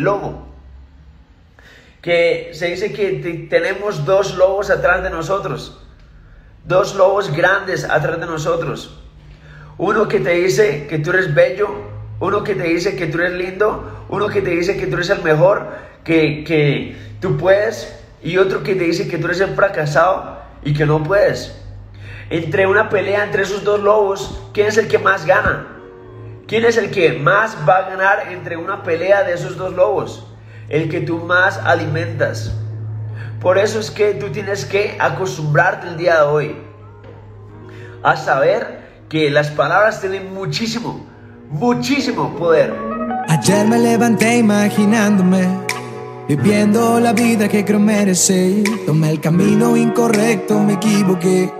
el lobo. Que se dice que tenemos dos lobos atrás de nosotros. Dos lobos grandes atrás de nosotros. Uno que te dice que tú eres bello, uno que te dice que tú eres lindo, uno que te dice que tú eres el mejor, que, que tú puedes, y otro que te dice que tú eres el fracasado y que no puedes. Entre una pelea entre esos dos lobos, ¿quién es el que más gana? ¿Quién es el que más va a ganar entre una pelea de esos dos lobos? El que tú más alimentas. Por eso es que tú tienes que acostumbrarte el día de hoy a saber que las palabras tienen muchísimo, muchísimo poder. Ayer me levanté imaginándome Viviendo la vida que creo merecer. Tomé el camino incorrecto, me equivoqué.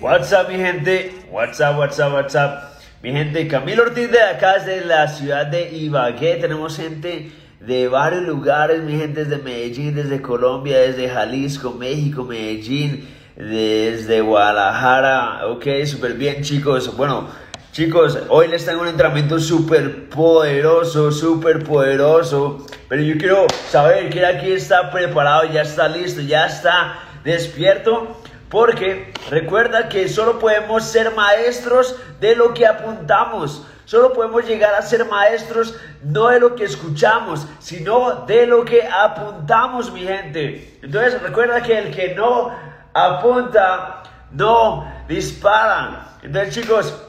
WhatsApp, mi gente. WhatsApp, WhatsApp, WhatsApp. Mi gente, Camilo Ortiz de acá, desde la ciudad de Ibagué. Tenemos gente de varios lugares, mi gente, desde Medellín, desde Colombia, desde Jalisco, México, Medellín desde Guadalajara. Ok, súper bien, chicos. Bueno, chicos, hoy les tengo un entrenamiento súper poderoso, súper poderoso. Pero yo quiero saber que aquí está preparado, ya está listo, ya está despierto. Porque recuerda que solo podemos ser maestros de lo que apuntamos. Solo podemos llegar a ser maestros no de lo que escuchamos, sino de lo que apuntamos, mi gente. Entonces recuerda que el que no apunta, no dispara. Entonces chicos,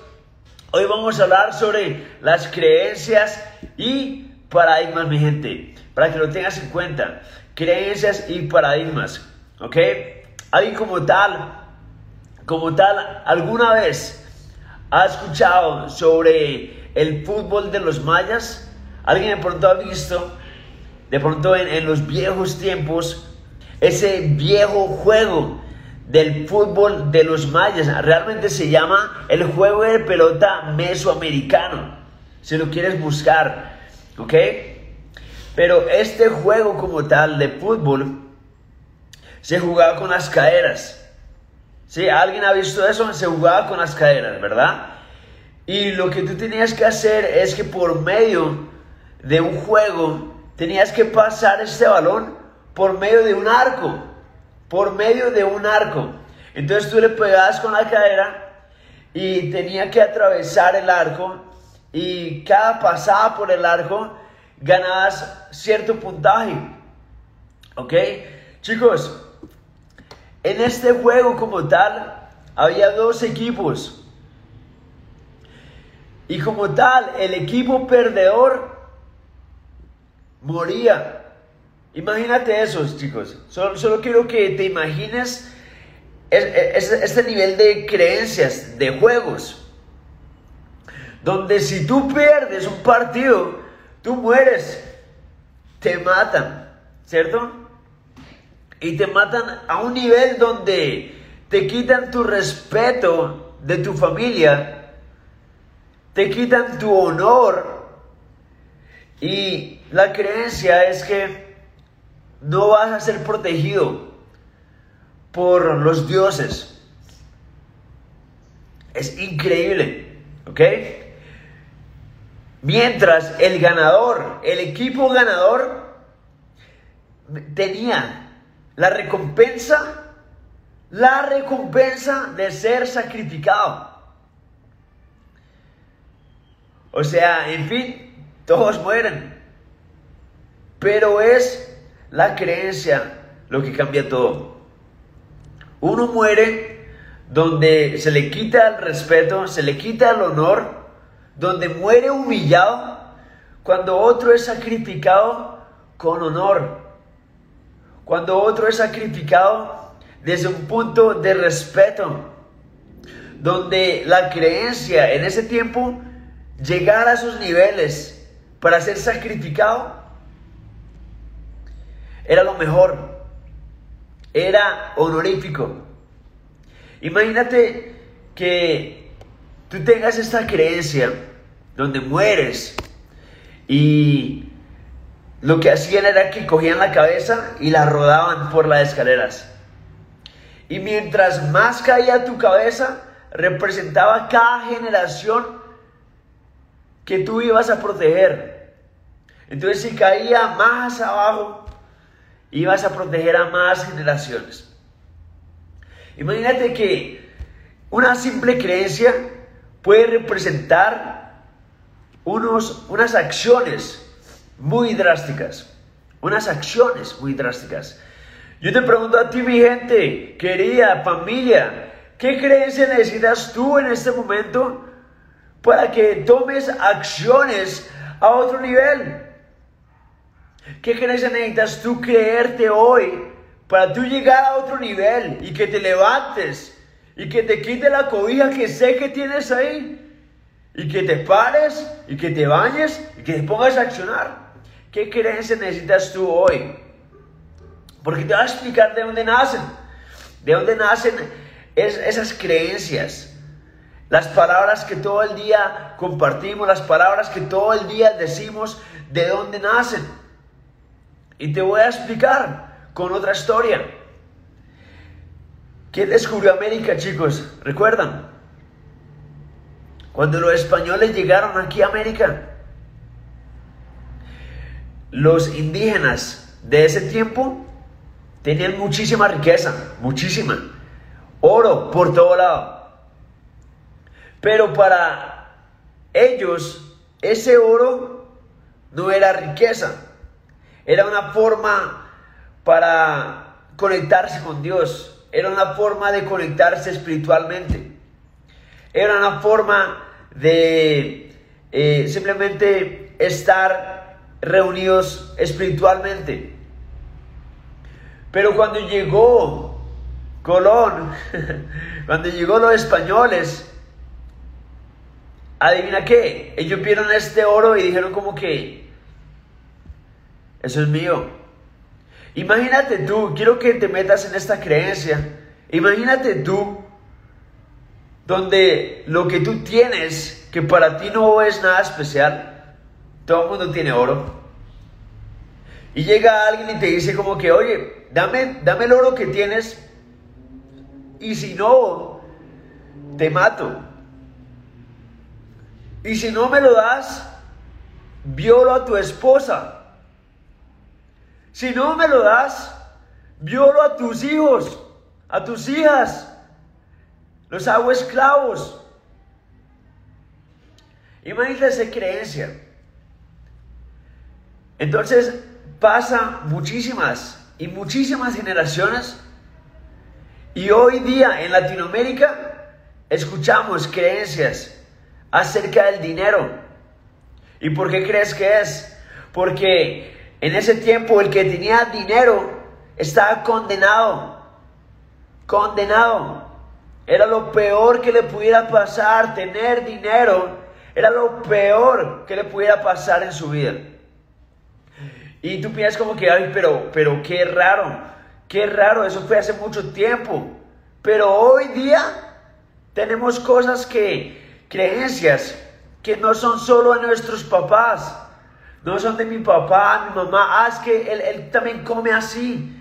hoy vamos a hablar sobre las creencias y paradigmas, mi gente, para que lo tengas en cuenta. Creencias y paradigmas, ¿ok? Alguien como tal, como tal, alguna vez ha escuchado sobre el fútbol de los mayas. Alguien de pronto ha visto, de pronto en, en los viejos tiempos, ese viejo juego del fútbol de los mayas. Realmente se llama el juego de pelota mesoamericano. Si lo quieres buscar. ¿Ok? Pero este juego como tal de fútbol se jugaba con las caderas. ¿Sí? ¿Alguien ha visto eso? Se jugaba con las caderas, ¿verdad? Y lo que tú tenías que hacer es que por medio de un juego tenías que pasar este balón por medio de un arco por medio de un arco. Entonces tú le pegabas con la cadera y tenía que atravesar el arco y cada pasada por el arco ganabas cierto puntaje. ¿Ok? Chicos, en este juego como tal había dos equipos. Y como tal, el equipo perdedor moría. Imagínate eso, chicos. Solo, quiero que te imagines este nivel de creencias, de juegos. Donde si tú pierdes un partido, tú mueres. Te matan, ¿cierto? Y te matan a un nivel donde te quitan tu respeto de tu familia, te quitan tu honor. Y la creencia es que no vas a ser protegido por los dioses. Es increíble, ¿ok? Mientras el ganador, el equipo ganador, tenía la recompensa, la recompensa de ser sacrificado. O sea, en fin, todos mueren. Pero es la creencia lo que cambia todo. Uno muere donde se le quita el respeto, se le quita el honor, donde muere humillado, cuando otro es sacrificado con honor, cuando otro es sacrificado desde un punto de respeto, donde la creencia en ese tiempo llegar a esos niveles para ser sacrificado, era lo mejor, era honorífico. Imagínate que tú tengas esta creencia donde mueres y lo que hacían era que cogían la cabeza y la rodaban por las escaleras. Y mientras más caía tu cabeza, representaba cada generación que tú ibas a proteger. Entonces si caía más abajo, ibas a proteger a más generaciones. Imagínate que una simple creencia puede representar unos, unas acciones muy drásticas. Unas acciones muy drásticas. Yo te pregunto a ti, mi gente, querida familia, ¿qué creencia necesitas tú en este momento para que tomes acciones a otro nivel? ¿Qué creencia necesitas tú creerte hoy para tú llegar a otro nivel y que te levantes y que te quite la cobija que sé que tienes ahí y que te pares y que te bañes y que te pongas a accionar? ¿Qué creencia necesitas tú hoy? Porque te voy a explicar de dónde nacen. De dónde nacen esas creencias. Las palabras que todo el día compartimos, las palabras que todo el día decimos, de dónde nacen. Y te voy a explicar con otra historia. ¿Quién descubrió América, chicos? ¿Recuerdan? Cuando los españoles llegaron aquí a América, los indígenas de ese tiempo tenían muchísima riqueza, muchísima. Oro por todo lado. Pero para ellos ese oro no era riqueza. Era una forma para conectarse con Dios. Era una forma de conectarse espiritualmente. Era una forma de eh, simplemente estar reunidos espiritualmente. Pero cuando llegó Colón, cuando llegó los españoles, adivina qué, ellos vieron este oro y dijeron como que, eso es mío. Imagínate tú, quiero que te metas en esta creencia, imagínate tú, donde lo que tú tienes, que para ti no es nada especial, todo el mundo tiene oro. Y llega alguien y te dice como que, oye, dame, dame el oro que tienes y si no, te mato. Y si no me lo das, violo a tu esposa. Si no me lo das, violo a tus hijos, a tus hijas. Los hago esclavos. Imagínate esa creencia. Entonces pasa muchísimas y muchísimas generaciones. Y hoy día en Latinoamérica escuchamos creencias acerca del dinero. ¿Y por qué crees que es? Porque en ese tiempo el que tenía dinero estaba condenado. Condenado. Era lo peor que le pudiera pasar. Tener dinero era lo peor que le pudiera pasar en su vida. Y tú piensas como que, ay, pero, pero qué raro, qué raro, eso fue hace mucho tiempo. Pero hoy día tenemos cosas que, creencias, que no son solo de nuestros papás, no son de mi papá, mi mamá, ah, es que él, él también come así,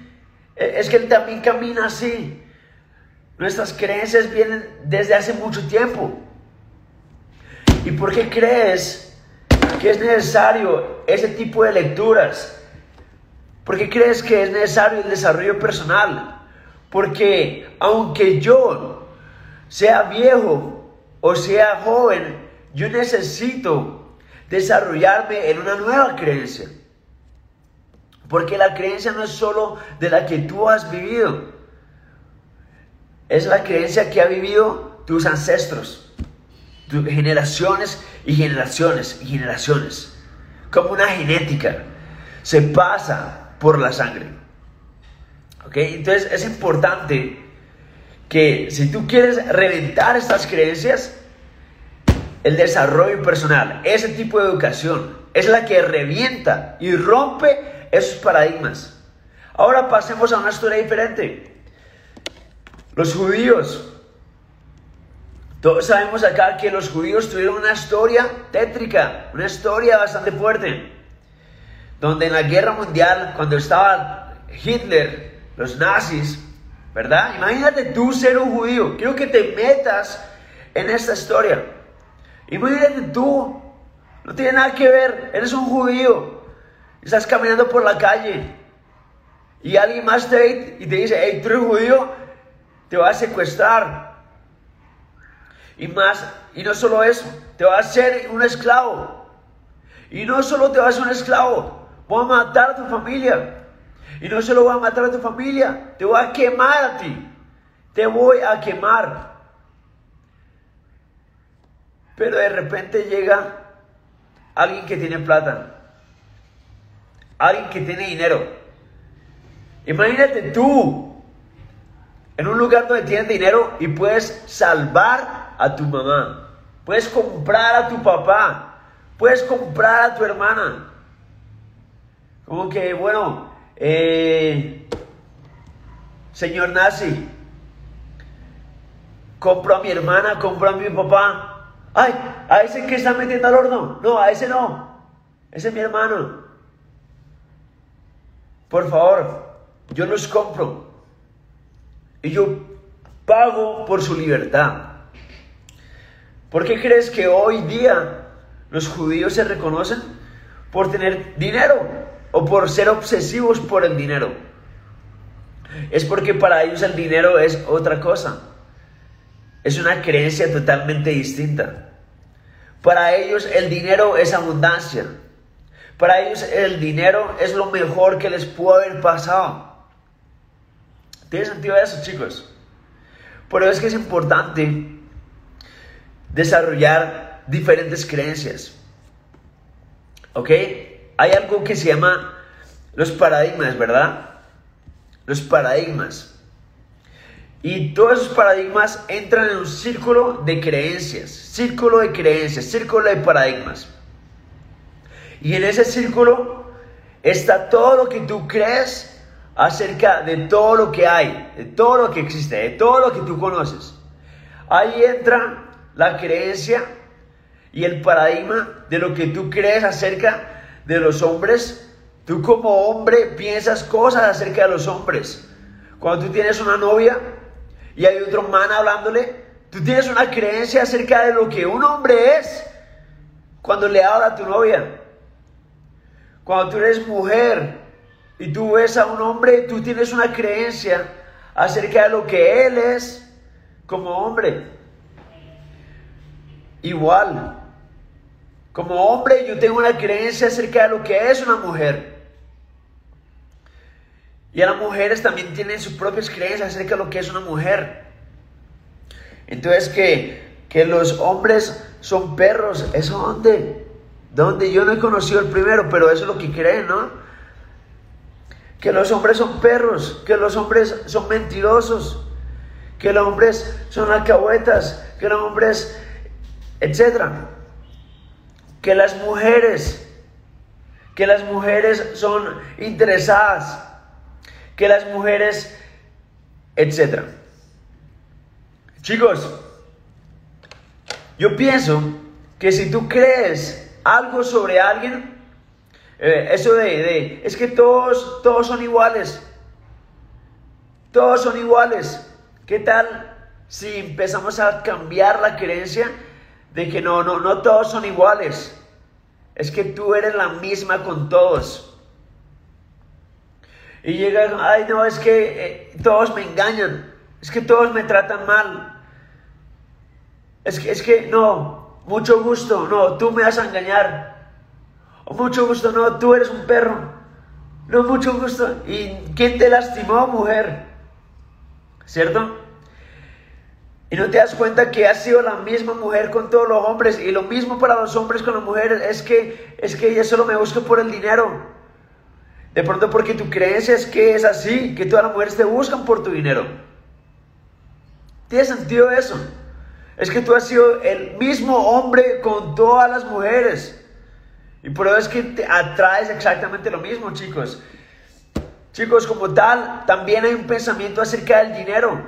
e, es que él también camina así. Nuestras creencias vienen desde hace mucho tiempo. ¿Y por qué crees que es necesario ese tipo de lecturas? ¿Por qué crees que es necesario el desarrollo personal? Porque aunque yo sea viejo o sea joven, yo necesito desarrollarme en una nueva creencia. Porque la creencia no es solo de la que tú has vivido, es la creencia que ha vivido tus ancestros generaciones y generaciones y generaciones. Como una genética. Se pasa por la sangre. ¿Ok? Entonces es importante que si tú quieres reventar estas creencias, el desarrollo personal, ese tipo de educación, es la que revienta y rompe esos paradigmas. Ahora pasemos a una historia diferente. Los judíos. Todos sabemos acá que los judíos tuvieron una historia tétrica, una historia bastante fuerte. Donde en la guerra mundial, cuando estaba Hitler, los nazis, ¿verdad? Imagínate tú ser un judío. Quiero que te metas en esta historia. Imagínate tú, no tiene nada que ver, eres un judío. Estás caminando por la calle y alguien más te y te dice, hey, tú eres judío, te va a secuestrar. Y más, y no solo eso, te va a hacer un esclavo. Y no solo te va a hacer un esclavo, voy a matar a tu familia. Y no solo voy a matar a tu familia, te voy a quemar a ti. Te voy a quemar. Pero de repente llega alguien que tiene plata. Alguien que tiene dinero Imagínate tú en un lugar donde tienes dinero y puedes salvar a tu mamá, puedes comprar a tu papá, puedes comprar a tu hermana. Como que, bueno, eh, señor Nazi, compro a mi hermana, compro a mi papá. Ay, a ese que está metiendo al horno. No, a ese no. Ese es mi hermano. Por favor, yo los compro y yo pago por su libertad. ¿Por qué crees que hoy día los judíos se reconocen por tener dinero o por ser obsesivos por el dinero? Es porque para ellos el dinero es otra cosa. Es una creencia totalmente distinta. Para ellos el dinero es abundancia. Para ellos el dinero es lo mejor que les puede haber pasado. ¿Tiene sentido eso, chicos? Por eso es que es importante desarrollar diferentes creencias. ¿Ok? Hay algo que se llama los paradigmas, ¿verdad? Los paradigmas. Y todos esos paradigmas entran en un círculo de creencias, círculo de creencias, círculo de paradigmas. Y en ese círculo está todo lo que tú crees acerca de todo lo que hay, de todo lo que existe, de todo lo que tú conoces. Ahí entra la creencia y el paradigma de lo que tú crees acerca de los hombres. Tú como hombre piensas cosas acerca de los hombres. Cuando tú tienes una novia y hay otro man hablándole, tú tienes una creencia acerca de lo que un hombre es cuando le habla a tu novia. Cuando tú eres mujer y tú ves a un hombre, tú tienes una creencia acerca de lo que él es como hombre. Igual, como hombre yo tengo una creencia acerca de lo que es una mujer. Y las mujeres también tienen sus propias creencias acerca de lo que es una mujer. Entonces que, que los hombres son perros, ¿eso dónde? ¿Dónde? Yo no he conocido el primero, pero eso es lo que creen, ¿no? Que los hombres son perros, que los hombres son mentirosos, que los hombres son alcahuetas, que los hombres, etcétera. Que las mujeres, que las mujeres son interesadas, que las mujeres, etcétera. Chicos, yo pienso que si tú crees algo sobre alguien, eh, eso de, es que todos, todos son iguales. Todos son iguales. ¿Qué tal si empezamos a cambiar la creencia de que no, no, no todos son iguales? Es que tú eres la misma con todos. Y llega, ay no, es que eh, todos me engañan. Es que todos me tratan mal. Es que, es que no, mucho gusto, no, tú me vas a engañar. Mucho gusto, no, tú eres un perro. No, mucho gusto. ¿Y quién te lastimó, mujer? ¿Cierto? Y no te das cuenta que ha sido la misma mujer con todos los hombres y lo mismo para los hombres con las mujeres es que es que ella solo me busca por el dinero. De pronto porque tu creencia es que es así, que todas las mujeres te buscan por tu dinero. ¿Tiene sentido eso? Es que tú has sido el mismo hombre con todas las mujeres. Y por eso es que te atraes exactamente lo mismo, chicos. Chicos, como tal, también hay un pensamiento acerca del dinero.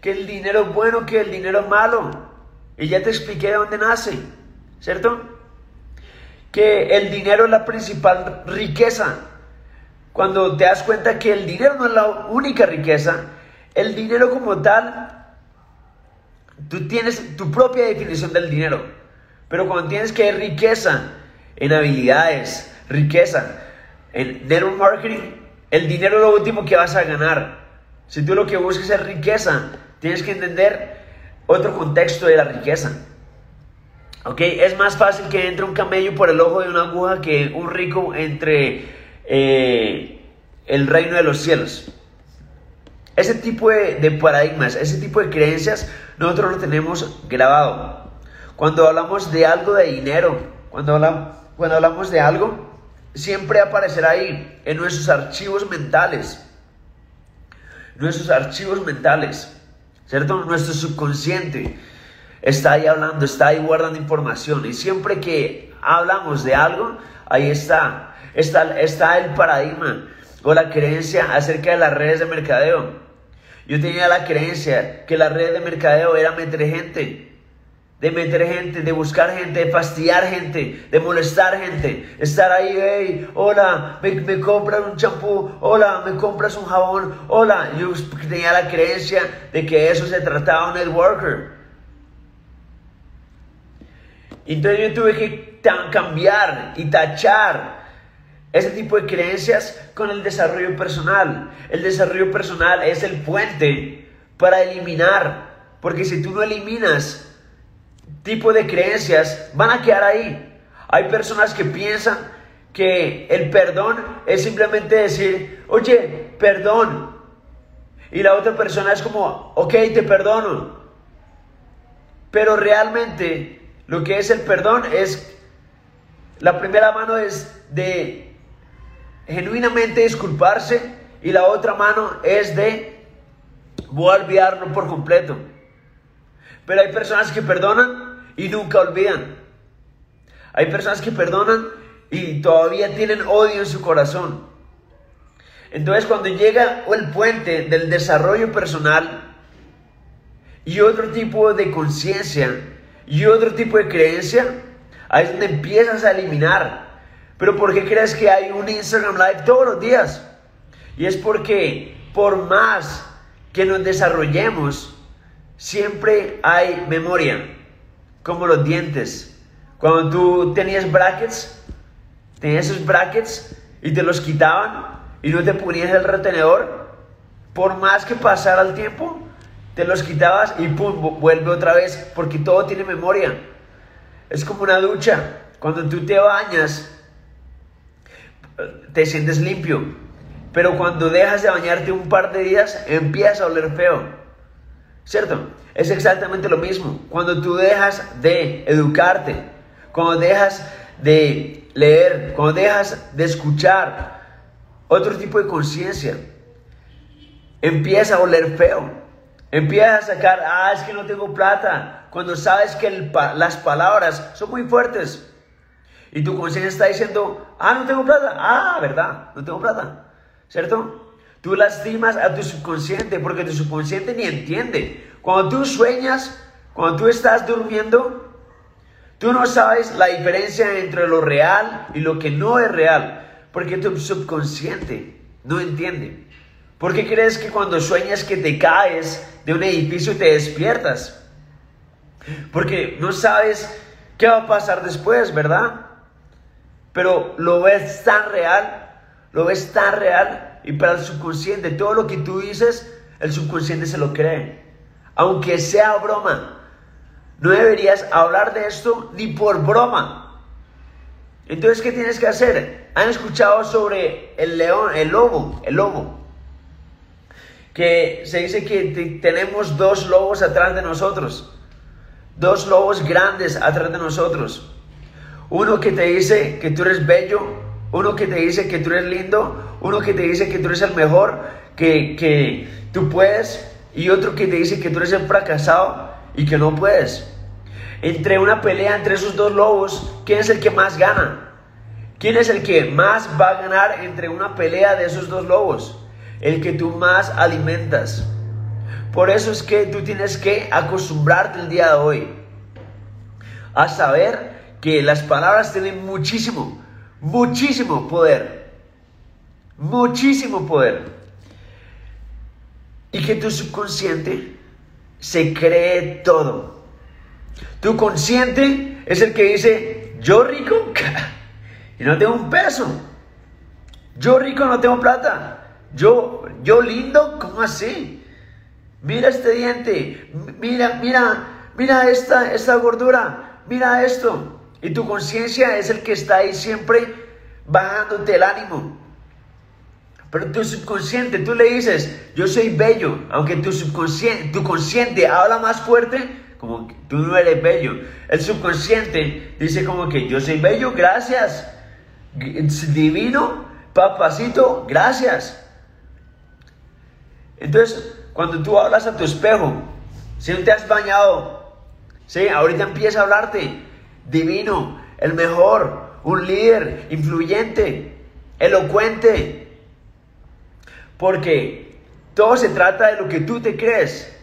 Que el dinero es bueno, que el dinero es malo. Y ya te expliqué de dónde nace, ¿cierto? Que el dinero es la principal riqueza. Cuando te das cuenta que el dinero no es la única riqueza, el dinero como tal, tú tienes tu propia definición del dinero. Pero cuando tienes que riqueza en habilidades, riqueza, en network marketing, el dinero es lo último que vas a ganar. Si tú lo que buscas es riqueza, tienes que entender otro contexto de la riqueza. ¿Ok? Es más fácil que entre un camello por el ojo de una aguja que un rico entre eh, el reino de los cielos. Ese tipo de, de, paradigmas, ese tipo de creencias, nosotros lo tenemos grabado. Cuando hablamos de algo de dinero, cuando hablamos cuando hablamos de algo, siempre aparecerá ahí, en nuestros archivos mentales. Nuestros archivos mentales, ¿cierto? Nuestro subconsciente está ahí hablando, está ahí guardando información. Y siempre que hablamos de algo, ahí está. Está, está el paradigma o la creencia acerca de las redes de mercadeo. Yo tenía la creencia que las redes de mercadeo era meter gente de meter gente, de buscar gente, de fastidiar gente, de molestar gente, estar ahí, hey, hola, me, compras un champú, hola, me compras un jabón, hola. Yo tenía la creencia de que eso se trataba un networker. Entonces yo tuve que cambiar y tachar ese tipo de creencias con el desarrollo personal. El desarrollo personal es el puente para eliminar, porque si tú no eliminas tipo de creencias van a quedar ahí. Hay personas que piensan que el perdón es simplemente decir, oye, perdón. Y la otra persona es como, ok, te perdono. Pero realmente lo que es el perdón es, la primera mano es de genuinamente disculparse y la otra mano es de voy olvidarlo por completo. Pero hay personas que perdonan y nunca olvidan. Hay personas que perdonan y todavía tienen odio en su corazón. Entonces cuando llega el puente del desarrollo personal y otro tipo de conciencia y otro tipo de creencia, ahí es donde empiezas a eliminar. Pero ¿por qué crees que hay un Instagram Live todos los días? Y es porque por más que nos desarrollemos, siempre hay memoria como los dientes. Cuando tú tenías brackets, tenías esos brackets y te los quitaban y no te ponías el retenedor, por más que pasara el tiempo, te los quitabas y pum, vuelve otra vez, porque todo tiene memoria. Es como una ducha. Cuando tú te bañas, te sientes limpio. Pero cuando dejas de bañarte un par de días, empieza a oler feo. ¿Cierto? Es exactamente lo mismo. Cuando tú dejas de educarte, cuando dejas de leer, cuando dejas de escuchar otro tipo de conciencia, empieza a oler feo. Empieza a sacar, ah, es que no tengo plata. Cuando sabes que las palabras son muy fuertes. Y tu conciencia está diciendo, ah, no tengo plata. Ah, verdad, no tengo plata. ¿Cierto? Tú lastimas a tu subconsciente porque tu subconsciente ni entiende. Cuando tú sueñas, cuando tú estás durmiendo, tú no sabes la diferencia entre lo real y lo que no es real, porque tu subconsciente no entiende. ¿Por qué crees que cuando sueñas que te caes de un edificio te despiertas? Porque no sabes qué va a pasar después, ¿verdad? Pero lo ves tan real, lo ves tan real y para el subconsciente todo lo que tú dices, el subconsciente se lo cree aunque sea broma. No deberías hablar de esto ni por broma. Entonces, ¿qué tienes que hacer? ¿Han escuchado sobre el león, el lobo, el lobo? Que se dice que tenemos dos lobos atrás de nosotros. Dos lobos grandes atrás de nosotros. Uno que te dice que tú eres bello, uno que te dice que tú eres lindo, uno que te dice que tú eres el mejor, que, que tú puedes, y otro que te dice que tú eres el fracasado y que no puedes. Entre una pelea entre esos dos lobos, ¿quién es el que más gana? ¿Quién es el que más va a ganar entre una pelea de esos dos lobos? El que tú más alimentas. Por eso es que tú tienes que acostumbrarte el día de hoy a saber que las palabras tienen muchísimo, muchísimo poder. Muchísimo poder. Y que tu subconsciente se cree todo. Tu consciente es el que dice, yo rico y no tengo un peso. Yo rico no tengo plata. Yo, yo lindo, ¿cómo así? Mira este diente, mira, mira, mira esta, esta gordura, mira esto. Y tu conciencia es el que está ahí siempre bajándote el ánimo. Pero tu subconsciente, tú le dices, yo soy bello, aunque tu subconsciente, tu consciente habla más fuerte, como tú no eres bello. El subconsciente dice como que yo soy bello, gracias. Divino, papacito, gracias. Entonces, cuando tú hablas a tu espejo, si no te has bañado, ¿sí? ahorita empieza a hablarte, divino, el mejor, un líder, influyente, elocuente. Porque todo se trata de lo que tú te crees.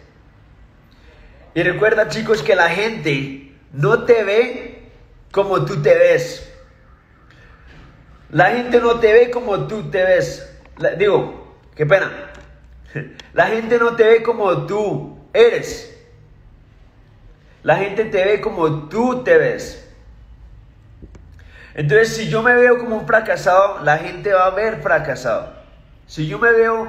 Y recuerda chicos que la gente no te ve como tú te ves. La gente no te ve como tú te ves. digo, qué pena. La gente no te ve como tú eres. La gente te ve como tú te ves. Entonces, si yo me veo como un fracasado, la gente va a ver fracasado. Si yo me veo,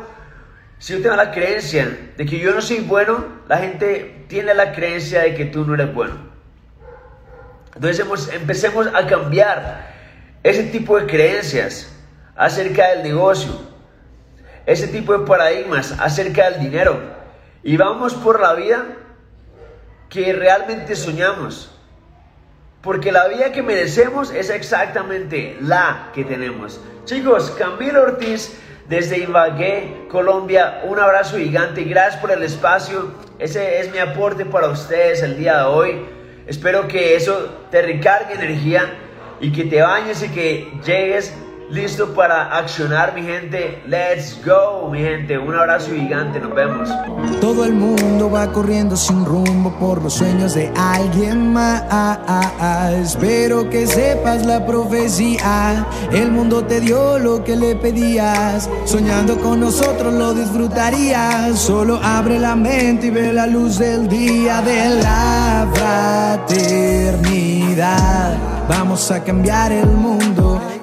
si yo tengo la creencia de que yo no soy bueno, la gente tiene la creencia de que tú no eres bueno. Entonces empecemos a cambiar ese tipo de creencias acerca del negocio, ese tipo de paradigmas acerca del dinero y vamos por la vida que realmente soñamos. Porque la vida que merecemos es exactamente la que tenemos. Chicos, Camilo Ortiz desde Ibagué, Colombia, un abrazo gigante. Gracias por el espacio. Ese es mi aporte para ustedes el día de hoy. Espero que eso te recargue energía y que te bañes y que llegues listo para accionar, mi gente. Let's go, mi gente. Un abrazo gigante, nos vemos. Todo el mundo va corriendo sin rumbo por los sueños de alguien más. Espero que sepas la profecía. El mundo te dio lo que le pedías. Soñando con nosotros lo disfrutarías. Solo abre la mente y ve la luz del día de la fraternidad. Vamos a cambiar el mundo